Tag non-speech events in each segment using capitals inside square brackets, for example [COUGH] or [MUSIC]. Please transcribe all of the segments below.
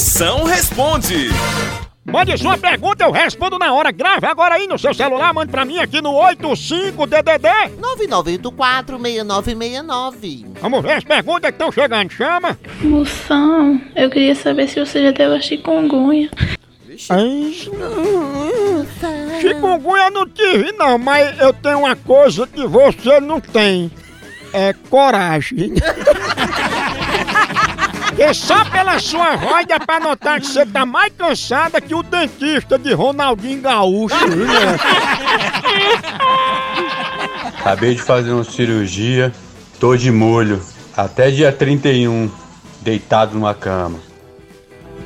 Moção responde. Mande sua pergunta, eu respondo na hora. Grave agora aí no seu celular, mande pra mim aqui no 85DDD. 9984-6969. Vamos ver as perguntas que estão chegando. Chama. Moção, eu queria saber se você já teve a chikungunya. Ai, chikungunya eu não tive, não, mas eu tenho uma coisa que você não tem. É coragem. [LAUGHS] Porque só pela sua voz dá pra notar que você tá mais cansada que o dentista de Ronaldinho Gaúcho. né? [LAUGHS] Acabei de fazer uma cirurgia, tô de molho. Até dia 31, deitado numa cama.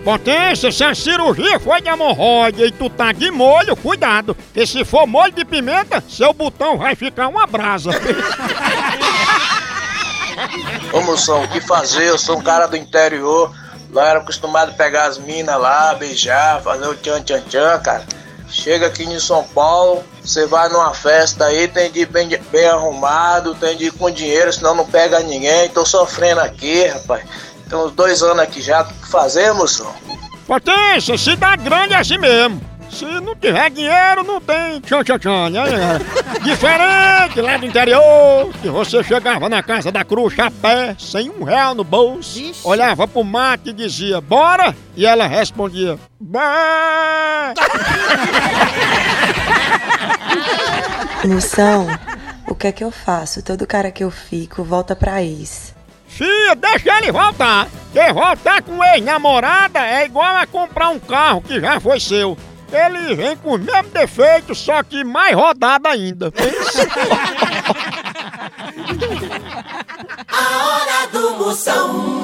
Potência, se a cirurgia foi de hemorroida e tu tá de molho, cuidado. Porque se for molho de pimenta, seu botão vai ficar uma brasa. [LAUGHS] Ô moção, o que fazer? Eu sou um cara do interior. Lá era acostumado a pegar as minas lá, beijar, fazer o tchan tchan tchan, cara. Chega aqui em São Paulo, você vai numa festa aí, tem de ir bem, bem arrumado, tem de ir com dinheiro, senão não pega ninguém. Tô sofrendo aqui, rapaz. Tem uns dois anos aqui já. O que fazer, moção? Potência, cidade grande é assim mesmo. Se não tiver dinheiro, não tem tchan tchan tchan, né? Diferente lá do interior, que você chegava na casa da cruz a pé, sem um real no bolso, Vixe. olhava pro mato e dizia, bora? E ela respondia, bora! [LAUGHS] Moção, o que é que eu faço? Todo cara que eu fico volta pra ex. Fia, deixa ele voltar. Porque voltar com ex-namorada é igual a comprar um carro que já foi seu. Ele vem com os mesmos defeitos, só que mais rodado ainda. [LAUGHS] A hora do Moção.